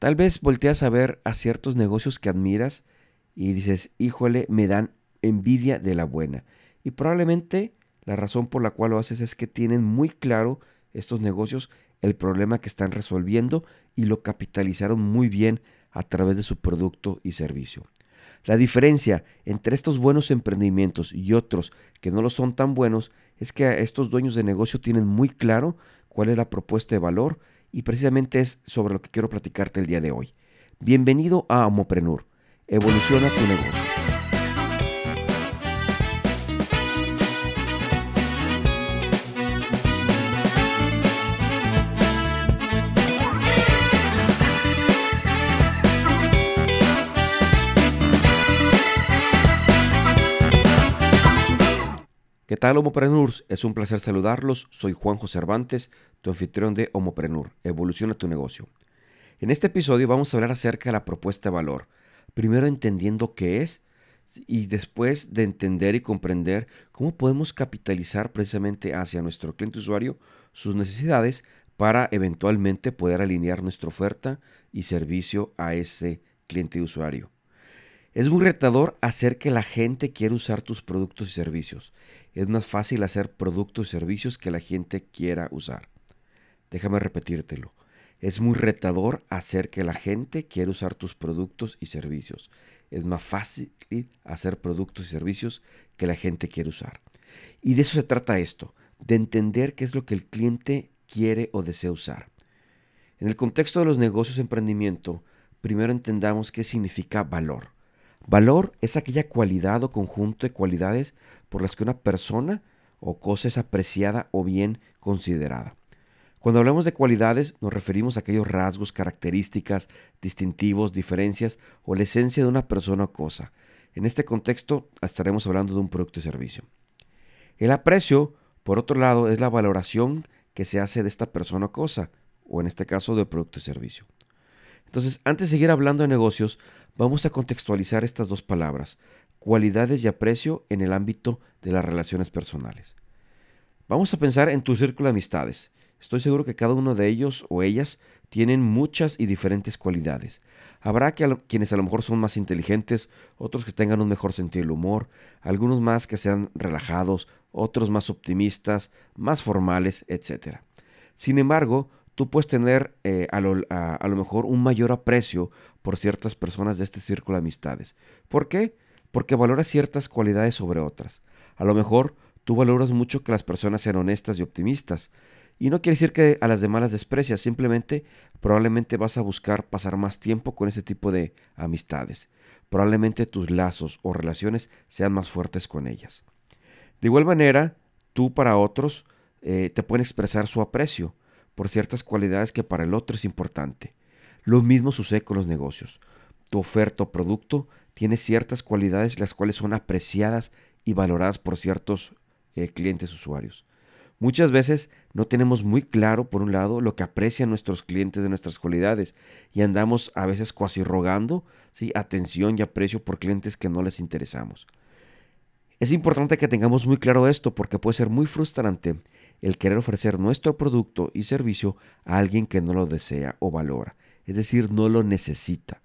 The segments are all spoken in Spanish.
Tal vez volteas a ver a ciertos negocios que admiras y dices, híjole, me dan envidia de la buena. Y probablemente la razón por la cual lo haces es que tienen muy claro estos negocios el problema que están resolviendo y lo capitalizaron muy bien a través de su producto y servicio. La diferencia entre estos buenos emprendimientos y otros que no lo son tan buenos es que estos dueños de negocio tienen muy claro cuál es la propuesta de valor y precisamente es sobre lo que quiero platicarte el día de hoy. Bienvenido a Homoprenur. Evoluciona tu negocio. Tal, Homoprenurs? Es un placer saludarlos. Soy Juanjo Cervantes, tu anfitrión de Homoprenur. Evoluciona tu negocio. En este episodio vamos a hablar acerca de la propuesta de valor. Primero entendiendo qué es y después de entender y comprender cómo podemos capitalizar precisamente hacia nuestro cliente usuario sus necesidades para eventualmente poder alinear nuestra oferta y servicio a ese cliente usuario. Es muy retador hacer que la gente quiera usar tus productos y servicios. Es más fácil hacer productos y servicios que la gente quiera usar. Déjame repetírtelo. Es muy retador hacer que la gente quiera usar tus productos y servicios. Es más fácil hacer productos y servicios que la gente quiere usar. Y de eso se trata esto, de entender qué es lo que el cliente quiere o desea usar. En el contexto de los negocios de emprendimiento, primero entendamos qué significa valor. Valor es aquella cualidad o conjunto de cualidades por las que una persona o cosa es apreciada o bien considerada. Cuando hablamos de cualidades nos referimos a aquellos rasgos, características, distintivos, diferencias o la esencia de una persona o cosa. En este contexto estaremos hablando de un producto y servicio. El aprecio, por otro lado, es la valoración que se hace de esta persona o cosa, o en este caso de producto y servicio. Entonces, antes de seguir hablando de negocios, vamos a contextualizar estas dos palabras, cualidades y aprecio en el ámbito de las relaciones personales. Vamos a pensar en tu círculo de amistades. Estoy seguro que cada uno de ellos o ellas tienen muchas y diferentes cualidades. Habrá que quienes a lo mejor son más inteligentes, otros que tengan un mejor sentido del humor, algunos más que sean relajados, otros más optimistas, más formales, etc. Sin embargo, tú puedes tener eh, a, lo, mejor un mayor aprecio por ciertas personas de este círculo de amistades. ¿Por qué? Porque valoras ciertas cualidades sobre otras. A lo mejor tú valoras mucho que las personas sean honestas y optimistas. Y no quiere decir que a las demás las desprecias, simplemente probablemente vas a buscar pasar más tiempo con ese tipo de amistades. Probablemente tus lazos o relaciones sean más fuertes con ellas. De igual manera, tú para otros eh, te pueden expresar su aprecio por ciertas cualidades que para el otro es importante. Lo mismo sucede con los negocios. Tu oferta o producto tiene ciertas cualidades las cuales son apreciadas y valoradas por ciertos eh, clientes usuarios. Muchas veces no tenemos muy claro, por un lado, lo que aprecian nuestros clientes de nuestras cualidades y andamos a veces cuasi rogando ¿sí? atención y aprecio por clientes que no les interesamos. Es importante que tengamos muy claro esto porque puede ser muy frustrante el querer ofrecer nuestro producto y servicio a alguien que no lo desea o valora, es decir, no lo necesita.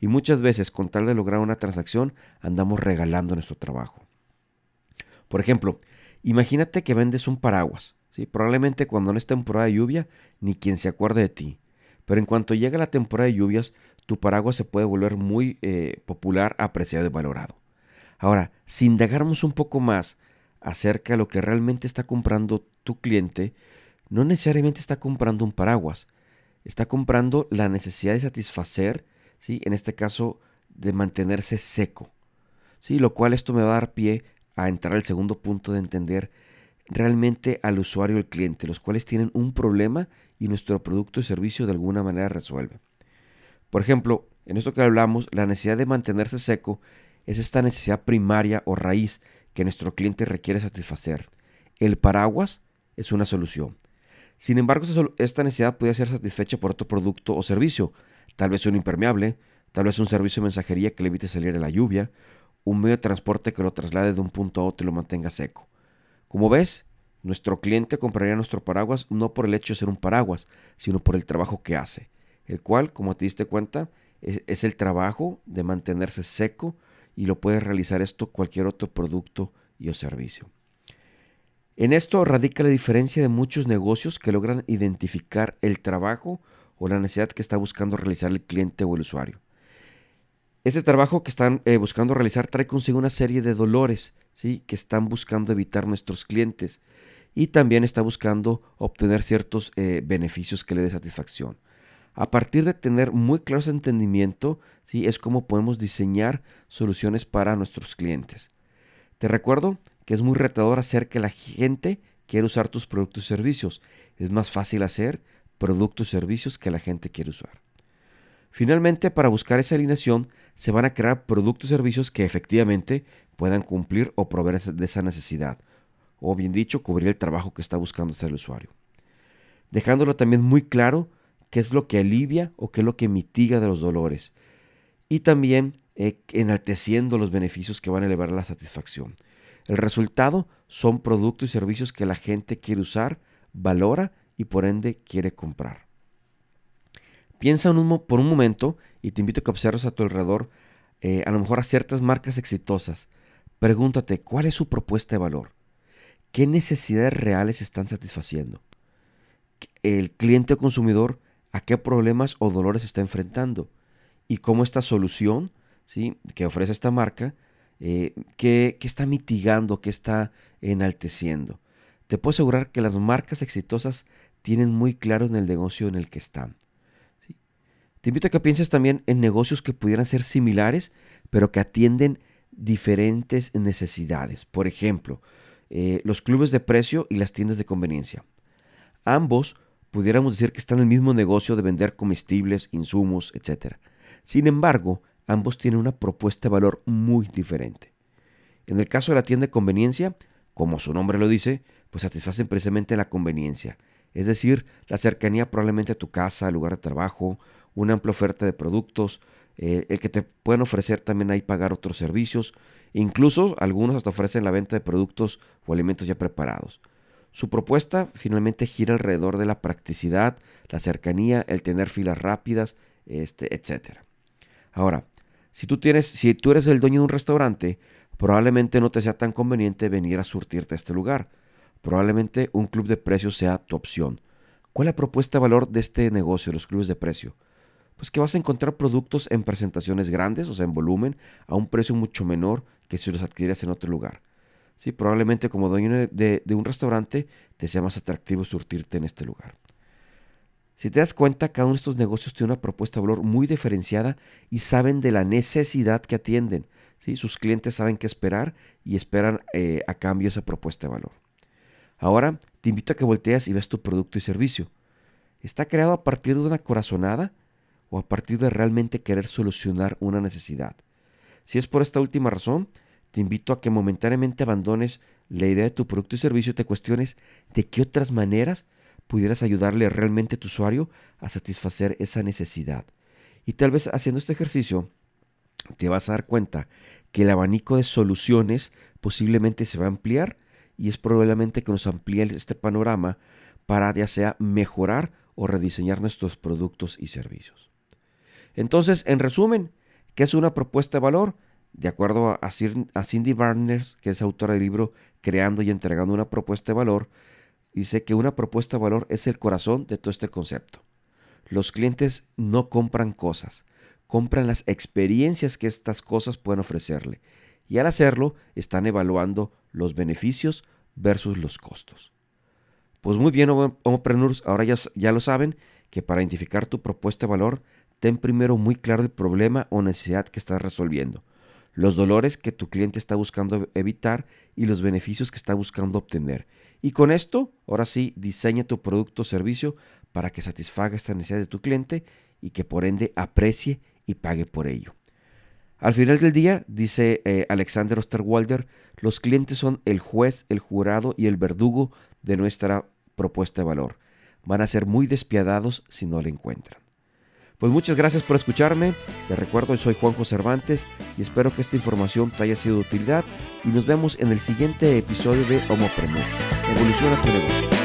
Y muchas veces, con tal de lograr una transacción, andamos regalando nuestro trabajo. Por ejemplo, imagínate que vendes un paraguas. Probablemente cuando no es temporada de lluvia, ni quien se acuerde de ti. Pero en cuanto llega la temporada de lluvias, tu paraguas se puede volver muy eh, popular, apreciado y valorado. Ahora, si indagáramos un poco más acerca de lo que realmente está comprando tu cliente, no necesariamente está comprando un paraguas, está comprando la necesidad de satisfacer, ¿sí? en este caso, de mantenerse seco. ¿sí? Lo cual esto me va a dar pie a entrar al segundo punto de entender realmente al usuario y al cliente, los cuales tienen un problema y nuestro producto y servicio de alguna manera resuelve. Por ejemplo, en esto que hablamos, la necesidad de mantenerse seco es esta necesidad primaria o raíz que nuestro cliente requiere satisfacer. El paraguas es una solución. Sin embargo, esta necesidad puede ser satisfecha por otro producto o servicio, tal vez un impermeable, tal vez un servicio de mensajería que le evite salir de la lluvia, un medio de transporte que lo traslade de un punto a otro y lo mantenga seco. Como ves, nuestro cliente compraría nuestro paraguas no por el hecho de ser un paraguas, sino por el trabajo que hace. el cual, como te diste cuenta, es, el trabajo de mantenerse seco y lo puede realizar esto cualquier otro producto y o servicio. En esto radica la diferencia de muchos negocios que logran identificar el trabajo o la necesidad que está buscando realizar el cliente o el usuario. Ese trabajo que están eh, buscando realizar trae consigo una serie de dolores ¿sí? que están buscando evitar nuestros clientes y también está buscando obtener ciertos eh, beneficios que le dé satisfacción. A partir de tener muy claro ese entendimiento, ¿sí? es como podemos diseñar soluciones para nuestros clientes. Te recuerdo que es muy retador hacer que la gente quiera usar tus productos y servicios. Es más fácil hacer productos y servicios que la gente quiere usar. Finalmente, para buscar esa alineación, se van a crear productos y servicios que efectivamente puedan cumplir o proveer de esa necesidad, o bien dicho, cubrir el trabajo que está buscando hacer el usuario. Dejándolo también muy claro qué es lo que alivia o qué es lo que mitiga de los dolores. Y también eh, enalteciendo los beneficios que van a elevar la satisfacción. El resultado son productos y servicios que la gente quiere usar, valora y por ende quiere comprar. Piensa por un momento y te invito a que observes a tu alrededor eh, a lo mejor a ciertas marcas exitosas. Pregúntate cuál es su propuesta de valor. ¿Qué necesidades reales están satisfaciendo? El cliente o consumidor a qué problemas o dolores está enfrentando y cómo esta solución ¿sí? que ofrece esta marca eh, ¿qué, está mitigando, qué está enalteciendo. Te puedo asegurar que las marcas exitosas tienen muy claro en el negocio en el que están. Te invito a que pienses también en negocios que pudieran ser similares, pero que atienden diferentes necesidades. Por ejemplo, eh, los clubes de precio y las tiendas de conveniencia. Ambos pudiéramos decir que están en el mismo negocio de vender comestibles, insumos, etc. Sin embargo, ambos tienen una propuesta de valor muy diferente. En el caso de la tienda de conveniencia, como su nombre lo dice, pues satisfacen precisamente la conveniencia, es decir, la cercanía probablemente a tu casa, lugar de trabajo, una amplia oferta de productos, eh, el que te pueden ofrecer también ahí pagar otros servicios, incluso algunos hasta ofrecen la venta de productos o alimentos ya preparados. Su propuesta finalmente gira alrededor de la practicidad, la cercanía, el tener filas rápidas, este, etc. Ahora, si tú, tienes, si tú eres el dueño de un restaurante, probablemente no te sea tan conveniente venir a surtirte a este lugar. Probablemente un club de precios sea tu opción. ¿Cuál es la propuesta de valor de este negocio, los clubes de precio? Pues que vas a encontrar productos en presentaciones grandes, o sea, en volumen, a un precio mucho menor que si los adquirieras en otro lugar. Sí, probablemente como dueño de un restaurante te sea más atractivo surtirte en este lugar. Si te das cuenta, cada uno de estos negocios tiene una propuesta de valor muy diferenciada y saben de la necesidad que atienden. ¿sí? Sus clientes saben qué esperar y esperan eh, a cambio esa propuesta de valor. Ahora te invito a que volteas y veas tu producto y servicio. ¿Está creado a partir de una corazonada o a partir de realmente querer solucionar una necesidad? Si es por esta última razón, te invito a que momentáneamente abandones la idea de tu producto y servicio y te cuestiones de qué otras maneras pudieras ayudarle realmente a tu usuario a satisfacer esa necesidad. Y tal vez haciendo este ejercicio te vas a dar cuenta que el abanico de soluciones posiblemente se va a ampliar y es probablemente que nos amplíe este panorama para ya sea mejorar o rediseñar nuestros productos y servicios. Entonces, en resumen, ¿qué es una propuesta de valor? De acuerdo a, Cindy Barners, que es autora del libro Creando y entregando una propuesta de valor, dice que una propuesta de valor es el corazón de todo este concepto. Los clientes no compran cosas, compran las experiencias que estas cosas pueden ofrecerle y al hacerlo están evaluando los beneficios versus los costos. Pues muy bien, homopreneurs, ahora ya, ya lo saben que para identificar tu propuesta de valor, ten primero muy claro el problema o necesidad que estás resolviendo, los dolores que tu cliente está buscando evitar y los beneficios que está buscando obtener y con esto, ahora sí, diseña tu producto o servicio para que satisfaga esta necesidad de tu cliente y que por ende aprecie y pague por ello. Al final del día, dice eh, Alexander Osterwalder, los clientes son el juez, el jurado y el verdugo de nuestra propuesta de valor. Van a ser muy despiadados si no la encuentran. Pues muchas gracias por escucharme. Te recuerdo, soy Juanjo Cervantes y espero que esta información te haya sido de utilidad y nos vemos en el siguiente episodio de Homopreneur. Evoluciona tu negocio.